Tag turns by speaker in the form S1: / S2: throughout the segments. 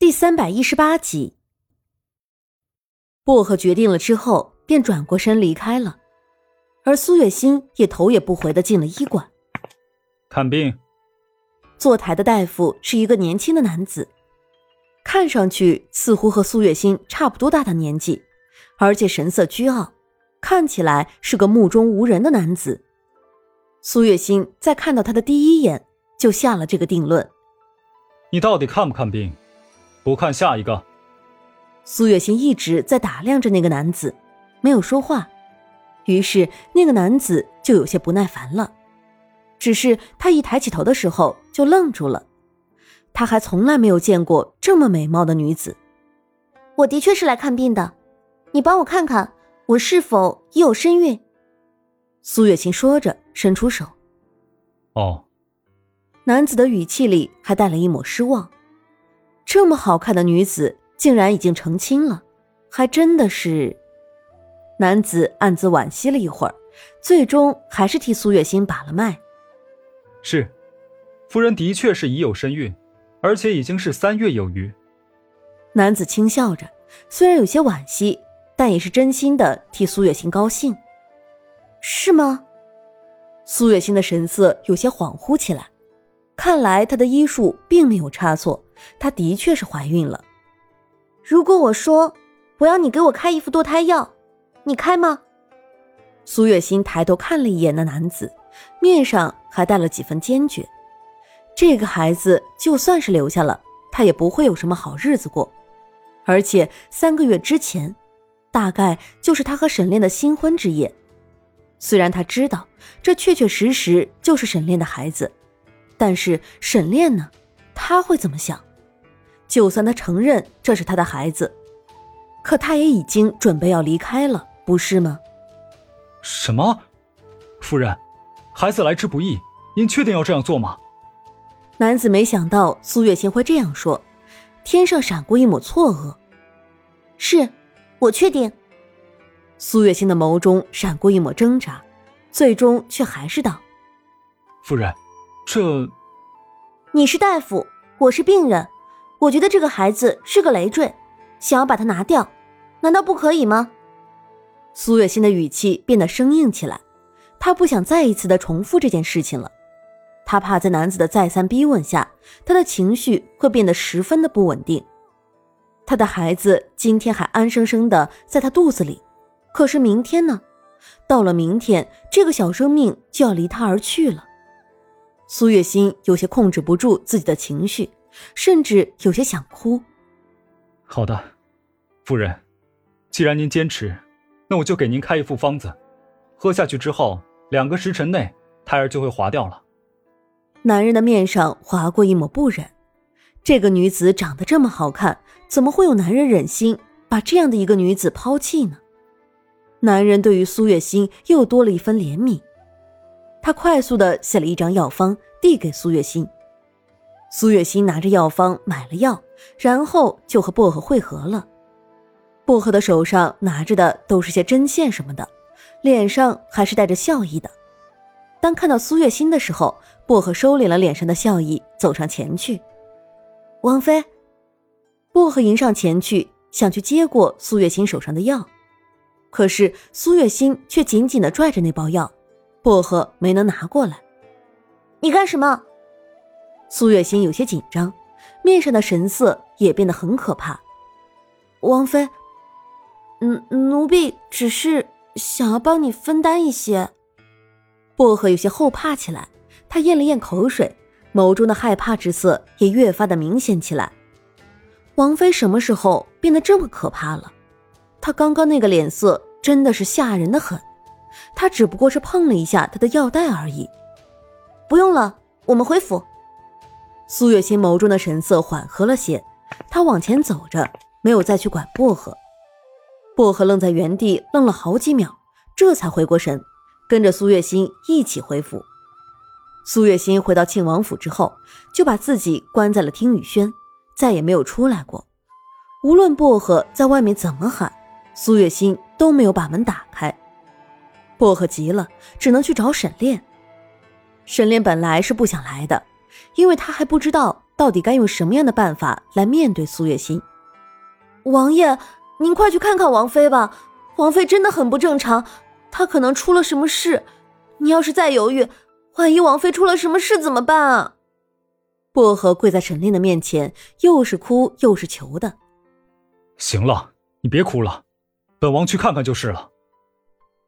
S1: 第三百一十八集，薄荷决定了之后，便转过身离开了，而苏月心也头也不回的进了医馆
S2: 看病。
S1: 坐台的大夫是一个年轻的男子，看上去似乎和苏月心差不多大的年纪，而且神色倨傲，看起来是个目中无人的男子。苏月心在看到他的第一眼就下了这个定论：
S2: 你到底看不看病？不看下一个。
S1: 苏月心一直在打量着那个男子，没有说话。于是那个男子就有些不耐烦了。只是他一抬起头的时候就愣住了。他还从来没有见过这么美貌的女子。
S3: 我的确是来看病的，你帮我看看我是否已有身孕。
S1: 苏月琴说着，伸出手。
S2: 哦。
S1: 男子的语气里还带了一抹失望。这么好看的女子竟然已经成亲了，还真的是。男子暗自惋惜了一会儿，最终还是替苏月心把了脉。
S2: 是，夫人的确是已有身孕，而且已经是三月有余。
S1: 男子轻笑着，虽然有些惋惜，但也是真心的替苏月心高兴。
S3: 是吗？
S1: 苏月心的神色有些恍惚起来，看来她的医术并没有差错。她的确是怀孕了。
S3: 如果我说我要你给我开一副堕胎药，你开吗？
S1: 苏月心抬头看了一眼那男子，面上还带了几分坚决。这个孩子就算是留下了，他也不会有什么好日子过。而且三个月之前，大概就是他和沈炼的新婚之夜。虽然他知道这确确实实就是沈炼的孩子，但是沈炼呢？他会怎么想？就算他承认这是他的孩子，可他也已经准备要离开了，不是吗？
S2: 什么？夫人，孩子来之不易，您确定要这样做吗？
S1: 男子没想到苏月心会这样说，天上闪过一抹错愕。
S3: 是，我确定。
S1: 苏月心的眸中闪过一抹挣扎，最终却还是道：“
S2: 夫人，这……
S3: 你是大夫，我是病人。”我觉得这个孩子是个累赘，想要把他拿掉，难道不可以吗？
S1: 苏月心的语气变得生硬起来，她不想再一次的重复这件事情了，她怕在男子的再三逼问下，她的情绪会变得十分的不稳定。她的孩子今天还安生生的在她肚子里，可是明天呢？到了明天，这个小生命就要离她而去了。苏月心有些控制不住自己的情绪。甚至有些想哭。
S2: 好的，夫人，既然您坚持，那我就给您开一副方子，喝下去之后，两个时辰内胎儿就会滑掉了。
S1: 男人的面上划过一抹不忍。这个女子长得这么好看，怎么会有男人忍心把这样的一个女子抛弃呢？男人对于苏月心又多了一分怜悯。他快速的写了一张药方，递给苏月心。苏月心拿着药方买了药，然后就和薄荷会合了。薄荷的手上拿着的都是些针线什么的，脸上还是带着笑意的。当看到苏月心的时候，薄荷收敛了脸上的笑意，走上前去。王妃，薄荷迎上前去，想去接过苏月心手上的药，可是苏月心却紧紧的拽着那包药，薄荷没能拿过来。
S3: 你干什么？
S1: 苏月心有些紧张，面上的神色也变得很可怕。
S3: 王妃，奴奴婢只是想要帮你分担一些。
S1: 薄荷有些后怕起来，他咽了咽口水，眸中的害怕之色也越发的明显起来。王妃什么时候变得这么可怕了？她刚刚那个脸色真的是吓人的很。她只不过是碰了一下她的药袋而已。
S3: 不用了，我们回府。
S1: 苏月心眸中的神色缓和了些，她往前走着，没有再去管薄荷。薄荷愣在原地，愣了好几秒，这才回过神，跟着苏月心一起回府。苏月心回到庆王府之后，就把自己关在了听雨轩，再也没有出来过。无论薄荷在外面怎么喊，苏月心都没有把门打开。薄荷急了，只能去找沈炼。沈炼本来是不想来的。因为他还不知道到底该用什么样的办法来面对苏月心。
S3: 王爷，您快去看看王妃吧，王妃真的很不正常，她可能出了什么事。你要是再犹豫，万一王妃出了什么事怎么办啊？
S1: 薄荷跪在沈炼的面前，又是哭又是求的。
S2: 行了，你别哭了，本王去看看就是了。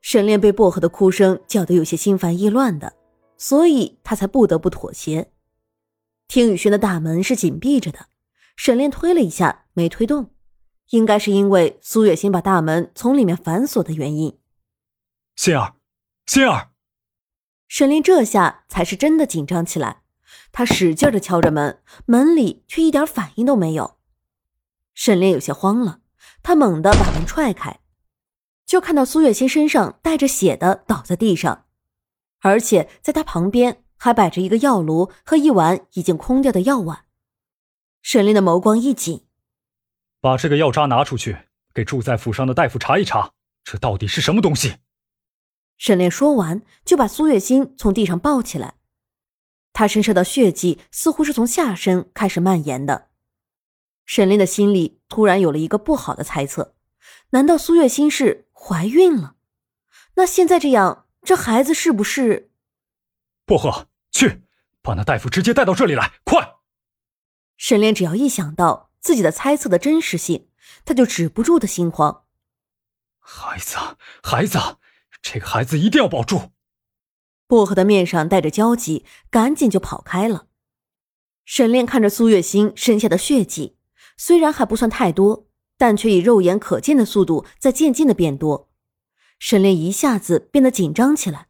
S1: 沈炼被薄荷的哭声叫得有些心烦意乱的，所以他才不得不妥协。听雨轩的大门是紧闭着的，沈炼推了一下，没推动，应该是因为苏月心把大门从里面反锁的原因。
S2: 心儿，心儿。
S1: 沈炼这下才是真的紧张起来，他使劲的敲着门，门里却一点反应都没有。沈炼有些慌了，他猛地把门踹开。就看到苏月心身上带着血的倒在地上，而且在他旁边还摆着一个药炉和一碗已经空掉的药碗。沈炼的眸光一紧，
S2: 把这个药渣拿出去，给住在府上的大夫查一查，这到底是什么东西。
S1: 沈炼说完，就把苏月心从地上抱起来。他身上的血迹似乎是从下身开始蔓延的。沈炼的心里突然有了一个不好的猜测：难道苏月心是？怀孕了，那现在这样，这孩子是不是？
S2: 薄荷，去把那大夫直接带到这里来，快！
S1: 沈炼只要一想到自己的猜测的真实性，他就止不住的心慌。
S2: 孩子，孩子，这个孩子一定要保住！
S1: 薄荷的面上带着焦急，赶紧就跑开了。沈炼看着苏月心身下的血迹，虽然还不算太多。但却以肉眼可见的速度在渐渐的变多，沈炼一下子变得紧张起来。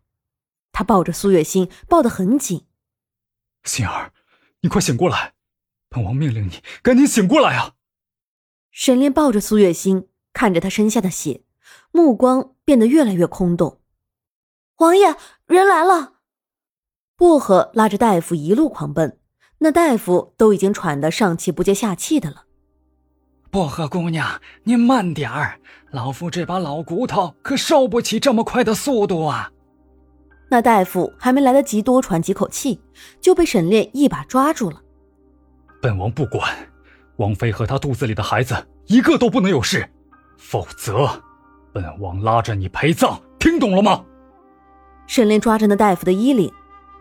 S1: 他抱着苏月心，抱得很紧。
S2: 心儿，你快醒过来！本王命令你赶紧醒过来啊！
S1: 沈炼抱着苏月心，看着他身下的血，目光变得越来越空洞。
S3: 王爷，人来了！
S1: 薄荷拉着大夫一路狂奔，那大夫都已经喘得上气不接下气的了。
S4: 薄荷姑娘，您慢点儿，老夫这把老骨头可受不起这么快的速度啊！
S1: 那大夫还没来得及多喘几口气，就被沈炼一把抓住了。
S2: 本王不管，王妃和她肚子里的孩子一个都不能有事，否则，本王拉着你陪葬，听懂了吗？
S1: 沈炼抓着那大夫的衣领，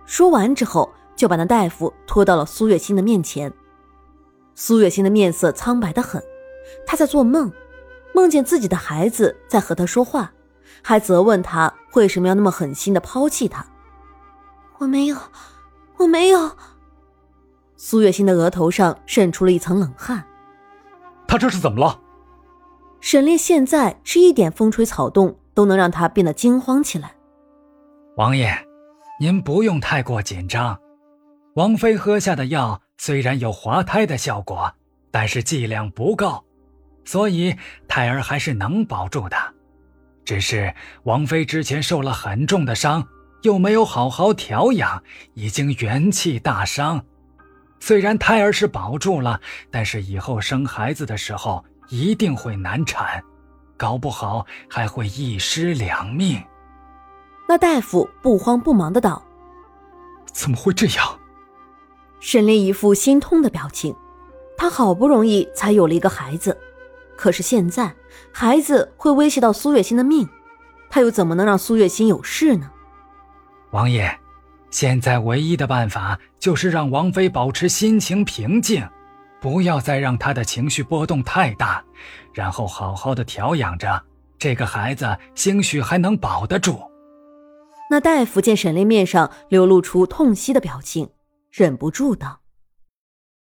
S1: 说完之后，就把那大夫拖到了苏月心的面前。苏月心的面色苍白的很。她在做梦，梦见自己的孩子在和她说话，还责问他为什么要那么狠心的抛弃他。
S3: 我没有，我没有。
S1: 苏月心的额头上渗出了一层冷汗。
S2: 他这是怎么了？
S1: 沈烈现在是一点风吹草动都能让他变得惊慌起来。
S4: 王爷，您不用太过紧张。王妃喝下的药虽然有滑胎的效果，但是剂量不够。所以胎儿还是能保住的，只是王妃之前受了很重的伤，又没有好好调养，已经元气大伤。虽然胎儿是保住了，但是以后生孩子的时候一定会难产，搞不好还会一尸两命。
S1: 那大夫不慌不忙的道：“
S2: 怎么会这样？”
S1: 沈炼一副心痛的表情，他好不容易才有了一个孩子。可是现在，孩子会威胁到苏月心的命，他又怎么能让苏月心有事呢？
S4: 王爷，现在唯一的办法就是让王妃保持心情平静，不要再让她的情绪波动太大，然后好好的调养着这个孩子，兴许还能保得住。
S1: 那大夫见沈炼面上流露出痛惜的表情，忍不住道。